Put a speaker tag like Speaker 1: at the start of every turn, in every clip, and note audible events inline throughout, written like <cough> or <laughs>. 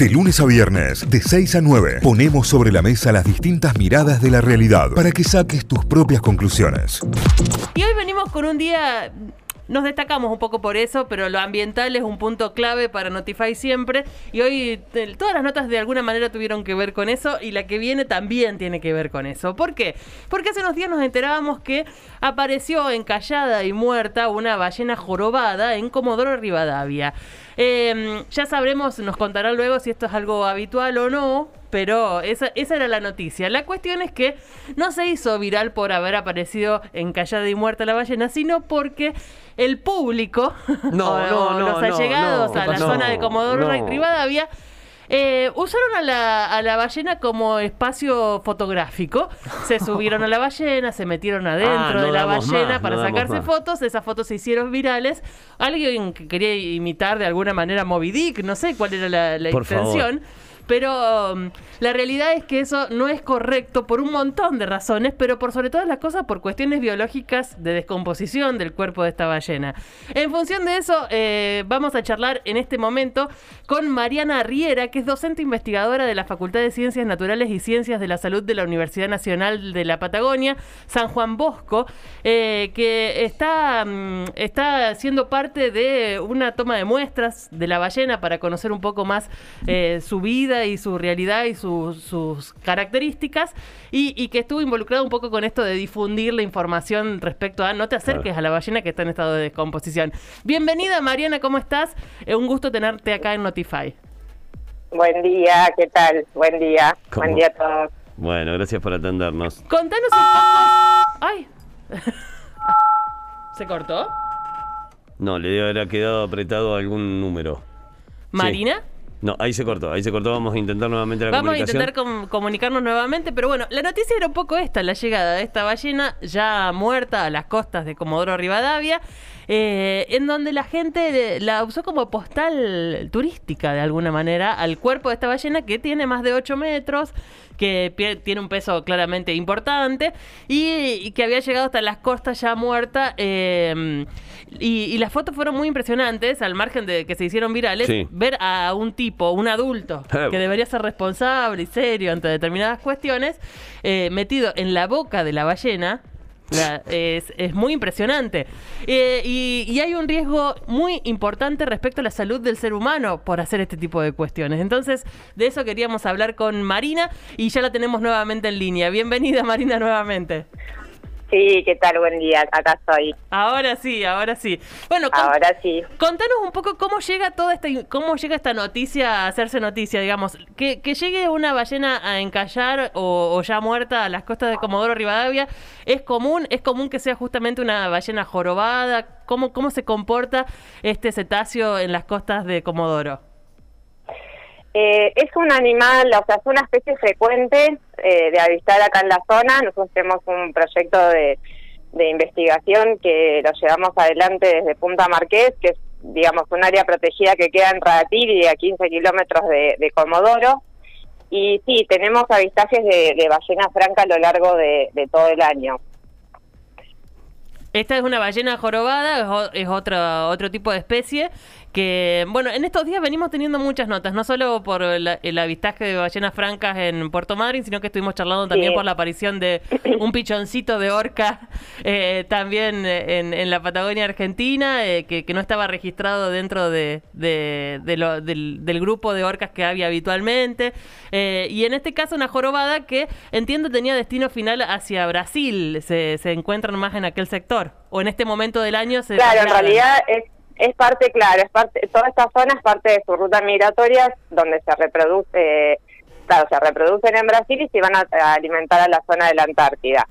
Speaker 1: De lunes a viernes, de 6 a 9, ponemos sobre la mesa las distintas miradas de la realidad para que saques tus propias conclusiones.
Speaker 2: Y hoy venimos con un día nos destacamos un poco por eso, pero lo ambiental es un punto clave para Notify siempre. Y hoy todas las notas de alguna manera tuvieron que ver con eso y la que viene también tiene que ver con eso. ¿Por qué? Porque hace unos días nos enterábamos que apareció encallada y muerta una ballena jorobada en Comodoro Rivadavia. Em, ya sabremos, nos contarán luego si esto es algo habitual o no, pero esa, esa era la noticia. La cuestión es que no se hizo viral por haber aparecido encallada y muerta la ballena, sino porque el público, <laughs>
Speaker 3: No,
Speaker 2: o,
Speaker 3: no, no,
Speaker 2: los allegados
Speaker 3: no,
Speaker 2: a la
Speaker 3: no,
Speaker 2: zona de Comodoro
Speaker 3: no.
Speaker 2: Rivadavia, eh, usaron a la, a la ballena como espacio fotográfico. Se <laughs> subieron a la ballena, se metieron adentro
Speaker 3: Ah, no
Speaker 2: de la ballena
Speaker 3: más,
Speaker 2: para
Speaker 3: no
Speaker 2: sacarse fotos. Esas fotos se hicieron virales. Alguien que quería imitar de alguna manera Moby Dick, no sé cuál era la, la
Speaker 3: Por favor.
Speaker 2: Pero um, la realidad es que eso no es correcto por un montón de razones, pero por sobre todas las cosas por cuestiones biológicas de descomposición del cuerpo de esta ballena. En función de eso, eh, vamos a charlar en este momento con Mariana Riera, que es docente investigadora de la Facultad de Ciencias Naturales y Ciencias de la Salud de la Universidad Nacional de la Patagonia, San Juan Bosco, eh, que está, mm, está siendo parte de una toma de muestras de la ballena para conocer un poco más eh, su vida y su realidad y su- sus características y, y que estuvo involucrado un poco con esto de difundir la información respecto a no te acerques a la ballena que está en estado de descomposición. Bienvenida Mariana, ¿cómo estás? Eh, un gusto tenerte acá en Notify.
Speaker 4: Buen día, ¿qué tal? Buen día.
Speaker 3: ¿Cómo?
Speaker 4: Buen día a todos.
Speaker 3: Bueno, gracias por atendernos.
Speaker 2: Contanos un poco... ¡Ay! <laughs> ¿Se cortó?
Speaker 3: No, le debe haber quedado apretado algún número.
Speaker 2: ¿Marina?
Speaker 3: No, ahí se cortó, ahí se cortó. Vamos a intentar nuevamente la
Speaker 2: Vamos a
Speaker 3: comunicación.
Speaker 2: intentar com- comunicarnos nuevamente, pero bueno, la noticia era un poco esta, la llegada de esta ballena ya muerta a las costas de Comodoro Rivadavia, eh, en donde la gente la usó como postal turística de alguna manera al cuerpo de esta ballena que tiene más de 8 metros, que tiene un peso claramente importante y, y que había llegado hasta las costas ya muerta. eh, y, y las fotos fueron muy impresionantes, al margen de que se hicieron virales,
Speaker 3: Sí.
Speaker 2: ver a un tipo, un adulto,
Speaker 3: Eh. <laughs>
Speaker 2: que debería ser responsable y serio ante determinadas cuestiones, eh, metido en la boca de la ballena. Es, es muy impresionante. Eh, y, y hay un riesgo muy importante respecto a la salud del ser humano por hacer este tipo de cuestiones. Entonces, de eso queríamos hablar con Marina y ya la tenemos nuevamente en línea. Bienvenida, Marina, nuevamente.
Speaker 4: Sí, ¿qué tal? Buen día. Acá estoy.
Speaker 2: Ahora sí, ahora sí. Bueno, con-
Speaker 4: Ahora sí.
Speaker 2: Contanos un poco cómo llega toda esta cómo llega esta noticia a hacerse noticia, digamos, que, que llegue una ballena a encallar o, o ya muerta a las costas de Comodoro Rivadavia, es común, es común que sea justamente una ballena jorobada, cómo cómo se comporta este cetáceo en las costas de Comodoro.
Speaker 4: Eh, es un animal, o sea, es una especie frecuente eh, de avistar acá en la zona. Nosotros tenemos un proyecto de, investigación que lo llevamos adelante desde Punta Marqués, que es, digamos, un área protegida que queda en Radatiri, a 15 kilómetros de, Comodoro. Y sí, tenemos avistajes de, de ballena franca a lo largo de, todo el año.
Speaker 2: Esta es una ballena jorobada, es, o- es otra, otro tipo de especie que, bueno, en estos días venimos teniendo muchas notas, no solo por el avistaje de ballenas francas en Puerto Madryn, sino que estuvimos charlando también
Speaker 4: Sí.
Speaker 2: por la aparición de <coughs> un pichoncito de orca eh, también en, en la Patagonia Argentina, eh, que, que no estaba registrado dentro de, de- de lo- del, del grupo de orcas que había habitualmente. Eh, y en este caso una jorobada que entiendo tenía destino final hacia Brasil, se, se encuentran más en aquel sector. O en este momento del año se...
Speaker 4: Claro, en realidad es, es parte, claro, es parte, toda esta zona es parte de su ruta migratoria donde se reproduce, claro, se reproducen en Brasil y se van a, a alimentar a la zona de la Antártida.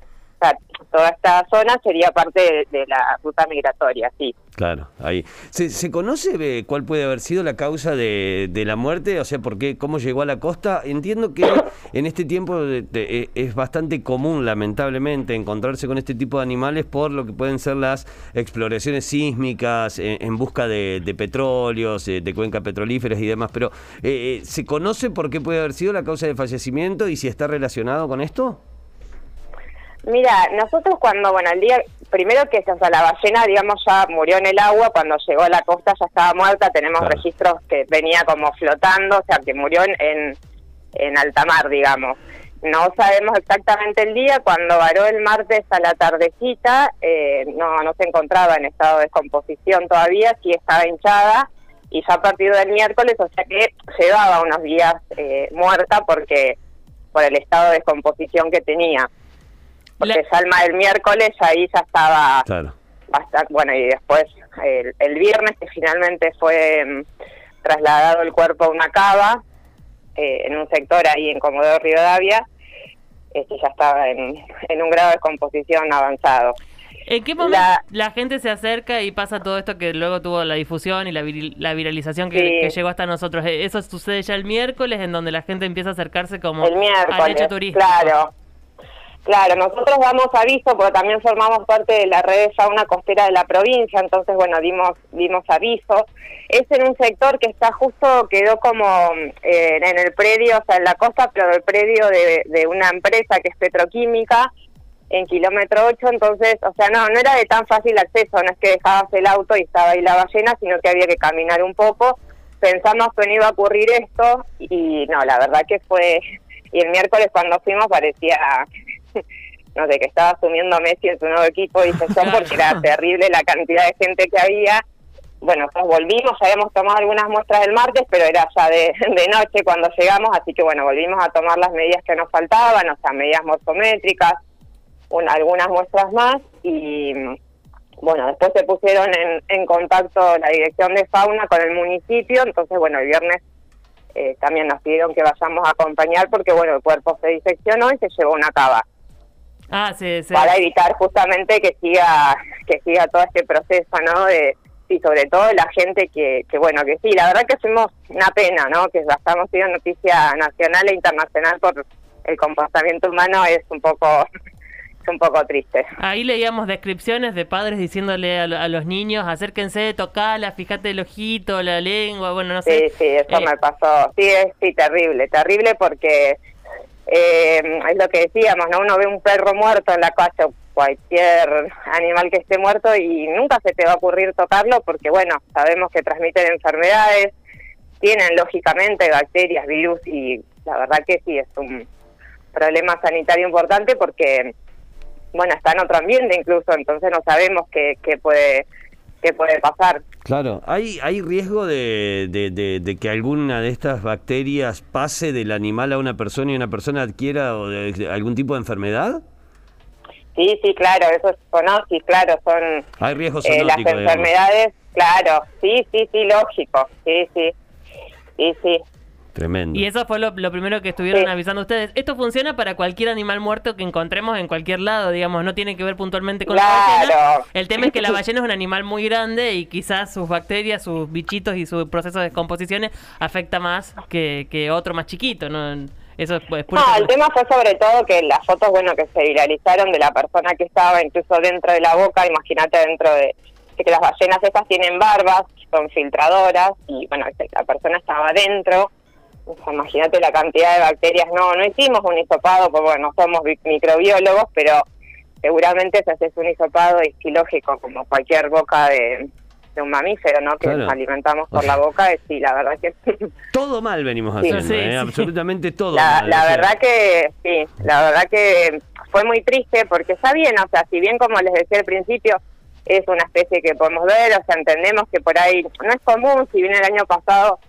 Speaker 4: Toda esta zona sería parte de, la ruta migratoria, sí.
Speaker 3: Claro, ahí. ¿Se, se conoce eh, cuál puede haber sido la causa de, la muerte? O sea, ¿por qué, cómo llegó a la costa? Entiendo que en este tiempo eh, es bastante común, lamentablemente, encontrarse con este tipo de animales por lo que pueden ser las exploraciones sísmicas eh, en busca de, petróleos, de cuencas petrolíferas y demás. Pero, eh, ¿se conoce por qué puede haber sido la causa de fallecimiento y si está relacionado con esto?
Speaker 4: Mira, nosotros cuando, bueno, el día, primero que o sea, la ballena, digamos, ya murió en el agua, cuando llegó a la costa ya estaba muerta, tenemos
Speaker 3: Claro.
Speaker 4: registros que venía como flotando, o sea, que murió en, en, en alta mar, digamos. No sabemos exactamente el día, cuando varó el martes a la tardecita, eh, no, no se encontraba en estado de descomposición todavía, sí estaba hinchada, y ya a partir del miércoles, o sea que llevaba unos días eh, muerta porque por el estado de descomposición que tenía. Porque
Speaker 2: La-
Speaker 4: ya el, miércoles ahí ya estaba
Speaker 3: Claro.
Speaker 4: bastante, bueno, y después el, el viernes que finalmente fue mm, trasladado el cuerpo a una cava eh, en un sector ahí en Comodoro Rivadavia, este ya estaba en, en un grado de descomposición avanzado.
Speaker 2: ¿En qué momento
Speaker 4: La-
Speaker 2: la... gente se acerca y pasa todo esto que luego tuvo la difusión y la, viril- la viralización que,
Speaker 4: Sí.
Speaker 2: que llegó hasta nosotros? Eh, Eso sucede ya el miércoles, en donde la gente empieza a acercarse como
Speaker 4: el
Speaker 2: al
Speaker 4: miércoles,
Speaker 2: hecho turístico.
Speaker 4: claro. Claro, nosotros damos aviso porque también formamos parte de la red de fauna costera de la provincia, entonces bueno, dimos dimos aviso. Es en un sector que está justo, quedó como eh, en el predio, o sea, en la costa, pero el predio de, de una empresa que es petroquímica, en kilómetro 8, entonces, o sea, no, no era de tan fácil acceso, no es que dejabas el auto y estaba ahí la ballena, sino que había que caminar un poco. Pensamos que no iba a ocurrir esto y no, la verdad que fue, y el miércoles cuando fuimos parecía, no sé, que estaba asumiendo Messi en su nuevo equipo, dice yo, porque era terrible la cantidad de gente que había. Bueno, pues volvimos, ya habíamos tomado algunas muestras el martes, pero era ya de, de noche cuando llegamos, así que bueno, volvimos a tomar las medidas que nos faltaban, o sea, medidas morfométricas, un- algunas muestras más y bueno, después se pusieron en, en contacto la dirección de fauna con el municipio, entonces bueno, el viernes eh, también nos pidieron que vayamos a acompañar porque bueno, el cuerpo se diseccionó y se llevó una cava
Speaker 2: Ah, sí, sí.
Speaker 4: para evitar justamente que siga que siga todo este proceso, ¿no? De y sobre todo la gente que, que bueno, que sí, la verdad que fuimos una pena, ¿no? Que ya estamos siendo noticia nacional e internacional por el comportamiento humano es un poco es un poco triste.
Speaker 2: Ahí leíamos descripciones de padres diciéndole a, a los niños, acérquense, tocala, fíjate el ojito, la lengua, bueno, no sé.
Speaker 4: Sí, sí, eso
Speaker 2: Eh,
Speaker 4: me pasó. Sí, es sí, terrible, terrible porque eh, es lo que decíamos, ¿no? Uno ve un perro muerto en la calle o cualquier animal que esté muerto y nunca se te va a ocurrir tocarlo porque, bueno, sabemos que transmiten enfermedades, tienen lógicamente bacterias, virus y la verdad que sí, es un problema sanitario importante porque, bueno, está en otro ambiente incluso, entonces no sabemos qué, qué puede qué puede pasar.
Speaker 3: Claro, ¿hay, hay riesgo de, de- de- de que alguna de estas bacterias pase del animal a una persona y una persona adquiera o de- algún tipo de enfermedad?
Speaker 4: Sí, sí, claro, eso es zoonosis, claro, son
Speaker 3: Hay riesgo
Speaker 4: eh, las
Speaker 3: digamos.
Speaker 4: enfermedades, claro, sí, sí, sí, lógico, sí, sí, sí, sí.
Speaker 3: Tremendo.
Speaker 2: Y eso fue lo, lo primero que estuvieron
Speaker 4: Sí.
Speaker 2: avisando ustedes. Esto funciona para cualquier animal muerto que encontremos en cualquier lado, digamos, no tiene que ver puntualmente con la ballena.
Speaker 4: Claro.
Speaker 2: El tema es que la <laughs> ballena es un animal muy grande y quizás sus bacterias, sus bichitos y su proceso de descomposición afecta más que, que otro más chiquito, ¿no? Eso es, es pura
Speaker 4: No, el tema fue sobre todo que las fotos, bueno, que se viralizaron de la persona que estaba incluso dentro de la boca, imagínate dentro de, que las ballenas estas tienen barbas, son filtradoras, y bueno, que la persona estaba dentro, o sea, imagínate la cantidad de bacterias, no, no hicimos un hisopado, porque bueno, no somos bi- microbiólogos, pero seguramente se hace un hisopado isquilógico, como cualquier boca de, de un mamífero, ¿no? Que
Speaker 3: Claro.
Speaker 4: nos alimentamos por la boca, y sí, la verdad que
Speaker 3: Todo mal venimos haciendo,
Speaker 2: Sí,
Speaker 3: ¿eh?
Speaker 2: sí.
Speaker 3: absolutamente todo
Speaker 4: La,
Speaker 3: mal.
Speaker 4: la
Speaker 3: o sea,
Speaker 4: verdad que sí, la verdad que fue muy triste porque está bien, o sea, si bien como les decía al principio, es una especie que podemos ver, o sea, entendemos que por ahí no es común, si bien el año pasado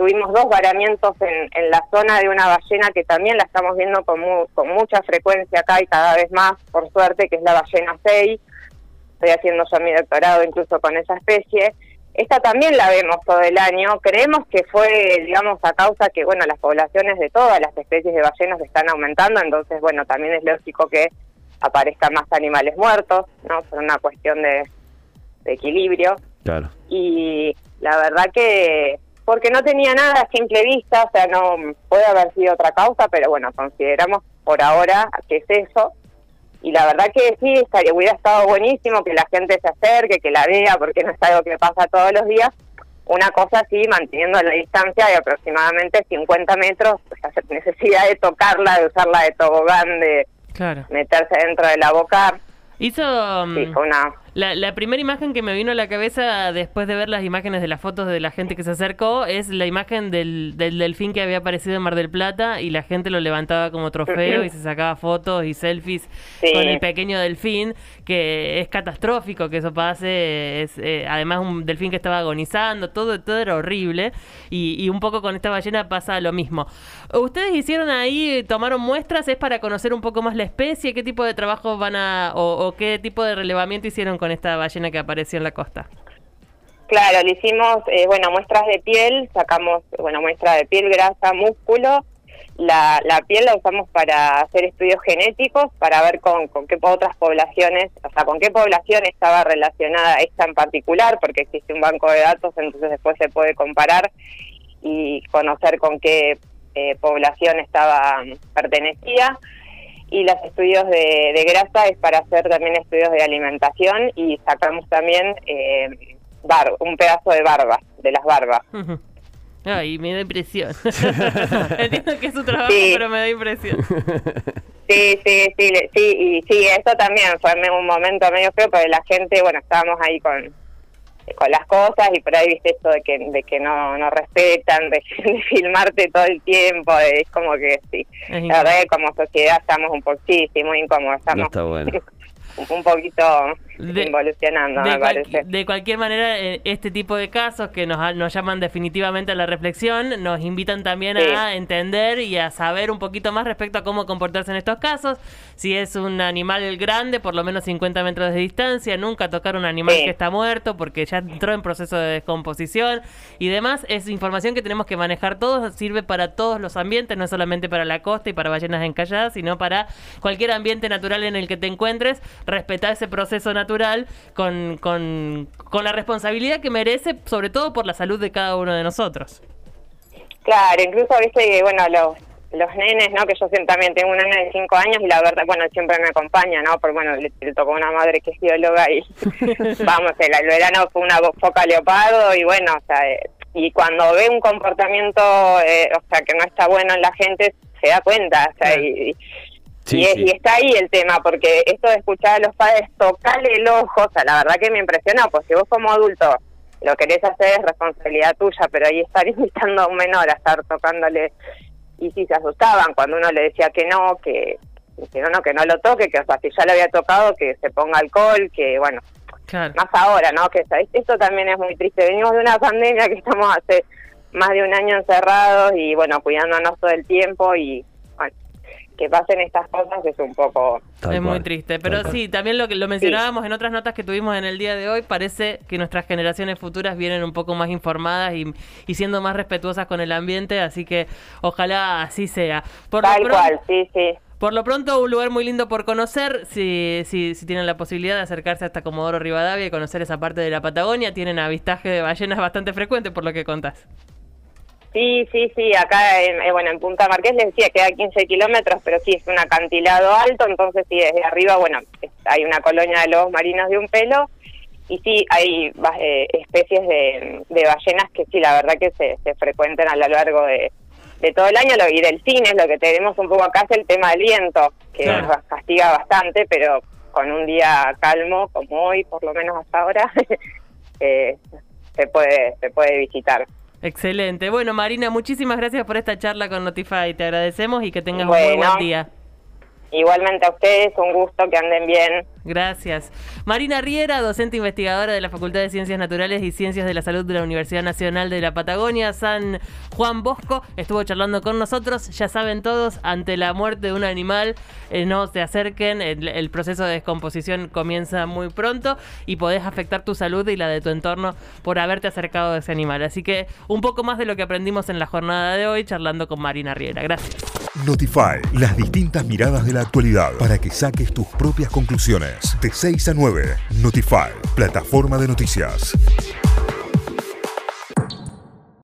Speaker 4: tuvimos dos varamientos en, en la zona de una ballena que también la estamos viendo con, mu- con mucha frecuencia acá y cada vez más, por suerte, que es la ballena 6, estoy haciendo yo mi doctorado incluso con esa especie. Esta también la vemos todo el año. Creemos que fue, digamos, a causa que, bueno, las poblaciones de todas las especies de ballenas están aumentando, entonces, bueno, también es lógico que aparezcan más animales muertos, ¿no? Por una cuestión de, de equilibrio.
Speaker 3: Claro.
Speaker 4: Y la verdad que, porque no tenía nada a simple vista, o sea, no puede haber sido otra causa, pero bueno, consideramos por ahora que es eso. Y la verdad que sí, estaría, hubiera estado buenísimo que la gente se acerque, que la vea, porque no es algo que pasa todos los días. Una cosa así, manteniendo la distancia de aproximadamente 50 metros, pues, necesidad de tocarla, de usarla de tobogán, de,
Speaker 2: Claro.
Speaker 4: meterse dentro de la boca,
Speaker 2: Hizo...
Speaker 4: sí,
Speaker 2: mm,
Speaker 4: fue una...
Speaker 2: La, la primera imagen que me vino a la cabeza después de ver las imágenes de las fotos de la gente que se acercó es la imagen del, del delfín que había aparecido en Mar del Plata y la gente lo levantaba como trofeo y se sacaba fotos y selfies
Speaker 4: Sí.
Speaker 2: con el pequeño delfín, que es catastrófico que eso pase. Es, eh, además, un delfín que estaba agonizando, todo, todo era horrible. Y, y un poco con esta ballena pasa lo mismo. ¿Ustedes hicieron ahí, tomaron muestras? ¿Es para conocer un poco más la especie? ¿Qué tipo de trabajo van a, o, o qué tipo de relevamiento hicieron con esta ballena que apareció en la costa?
Speaker 4: Claro, le hicimos, eh, bueno, muestras de piel, sacamos, bueno, muestra de piel, grasa, músculo. La, la piel la usamos para hacer estudios genéticos, para ver con, con qué otras poblaciones, o sea, con qué población estaba relacionada esta en particular, porque existe un banco de datos, entonces después se puede comparar y conocer con qué eh, población estaba pertenecía. Y los estudios de, de grasa es para hacer también estudios de alimentación y sacamos también eh, bar- un pedazo de barba, de las barbas.
Speaker 2: Ay, me da impresión. <laughs> Entiendo que es su trabajo,
Speaker 4: Sí.
Speaker 2: pero me da impresión.
Speaker 4: Sí, sí, sí, le- sí, y sí, eso también fue un momento medio feo, porque la gente, bueno, estábamos ahí con con las cosas y por ahí viste esto de que de que no no respetan, de, <laughs> de filmarte todo el tiempo, es como que sí.
Speaker 2: Es
Speaker 4: La verdad que como sociedad estamos un poco, sí, sí, muy incómodos,
Speaker 3: No
Speaker 4: estamos
Speaker 3: está bueno. <laughs>
Speaker 4: un poquito
Speaker 2: De-
Speaker 4: involucionando,
Speaker 2: de,
Speaker 4: me
Speaker 2: cual-
Speaker 4: parece.
Speaker 2: de cualquier manera, eh, este tipo de casos que nos, nos llaman definitivamente a la reflexión, nos invitan también
Speaker 4: Sí.
Speaker 2: a entender y a saber un poquito más respecto a cómo comportarse en estos casos. Si es un animal grande, por lo menos 50 metros de distancia, nunca tocar un animal
Speaker 4: Sí.
Speaker 2: que está muerto porque ya entró en proceso de descomposición y demás. Es información que tenemos que manejar todos, sirve para todos los ambientes, no solamente para la costa y para ballenas encalladas, sino para cualquier ambiente natural en el que te encuentres, respetar ese proceso natural con, con, con la responsabilidad que merece, sobre todo por la salud de cada uno de nosotros.
Speaker 4: Claro, incluso viste que, bueno, los, los nenes, ¿no? Que yo también tengo un nene de 5 años y la verdad, bueno, siempre me acompaña, ¿no? Porque, bueno, le, le tocó una madre que es bióloga y, <laughs> vamos, el, el verano fue una foca leopardo y, bueno, o sea, eh, y cuando ve un comportamiento, eh, o sea, que no está bueno en la gente, se da cuenta, o sea, y-
Speaker 3: Sí,
Speaker 4: y, es-
Speaker 3: sí.
Speaker 4: y está ahí el tema, porque esto de escuchar a los padres tocarle el ojo, o sea, la verdad que me impresionó, pues si vos como adulto lo querés hacer es responsabilidad tuya, pero ahí estar <laughs> invitando a un menor a estar tocándole, y si se asustaban cuando uno le decía que no, que, que no, no, que no lo toque, que o sea, si ya lo había tocado, que se ponga alcohol, que bueno,
Speaker 2: Claro.
Speaker 4: más ahora, ¿no? Que ¿sabes? esto también es muy triste. Venimos de una pandemia que estamos hace más de un año encerrados y bueno, cuidándonos todo el tiempo y bueno, que pasen estas cosas es un poco...
Speaker 3: Tal
Speaker 2: es muy triste,
Speaker 3: tal
Speaker 2: pero
Speaker 3: cual.
Speaker 2: sí, también lo que lo mencionábamos en otras notas que tuvimos en el día de hoy, parece que nuestras generaciones futuras vienen un poco más informadas y, y siendo más respetuosas con el ambiente, así que ojalá así sea. Por lo
Speaker 4: Tal
Speaker 2: pronto-
Speaker 4: cual, sí, sí.
Speaker 2: Por lo pronto, un lugar muy lindo por conocer. Si, si, si tienen la posibilidad de acercarse hasta Comodoro Rivadavia y conocer esa parte de la Patagonia, tienen avistaje de ballenas bastante frecuente, por lo que contás.
Speaker 4: Sí, sí, sí, acá en, eh, bueno, en Punta Marqués les decía que a 15 kilómetros, pero sí es un acantilado alto, entonces sí, desde arriba, bueno, hay una colonia de lobos marinos de un pelo y sí, hay eh, especies de, de ballenas que sí, la verdad que se, se frecuentan a lo largo de, de todo el año lo, y del cine, lo que tenemos un poco acá es el tema del viento, que
Speaker 2: Claro.
Speaker 4: nos castiga bastante, pero con un día calmo, como hoy, por lo menos hasta ahora, <laughs> eh, se puede se puede visitar.
Speaker 2: Excelente. Bueno, Marina, muchísimas gracias por esta charla con Notify. Te agradecemos y que tengas un muy buen día.
Speaker 4: Igualmente a ustedes, un gusto que anden bien.
Speaker 2: Gracias. Marina Riera, docente investigadora de la Facultad de Ciencias Naturales y Ciencias de la Salud de la Universidad Nacional de la Patagonia, San Juan Bosco, estuvo charlando con nosotros. Ya saben todos, ante la muerte de un animal, eh, no se acerquen. El, el proceso de descomposición comienza muy pronto y podés afectar tu salud y la de tu entorno por haberte acercado a ese animal. Así que un poco más de lo que aprendimos en la jornada de hoy charlando con Marina Riera. Gracias.
Speaker 1: Notify, las distintas miradas de actualidad para que saques tus propias conclusiones. De 6 a 9, Notify, plataforma de noticias.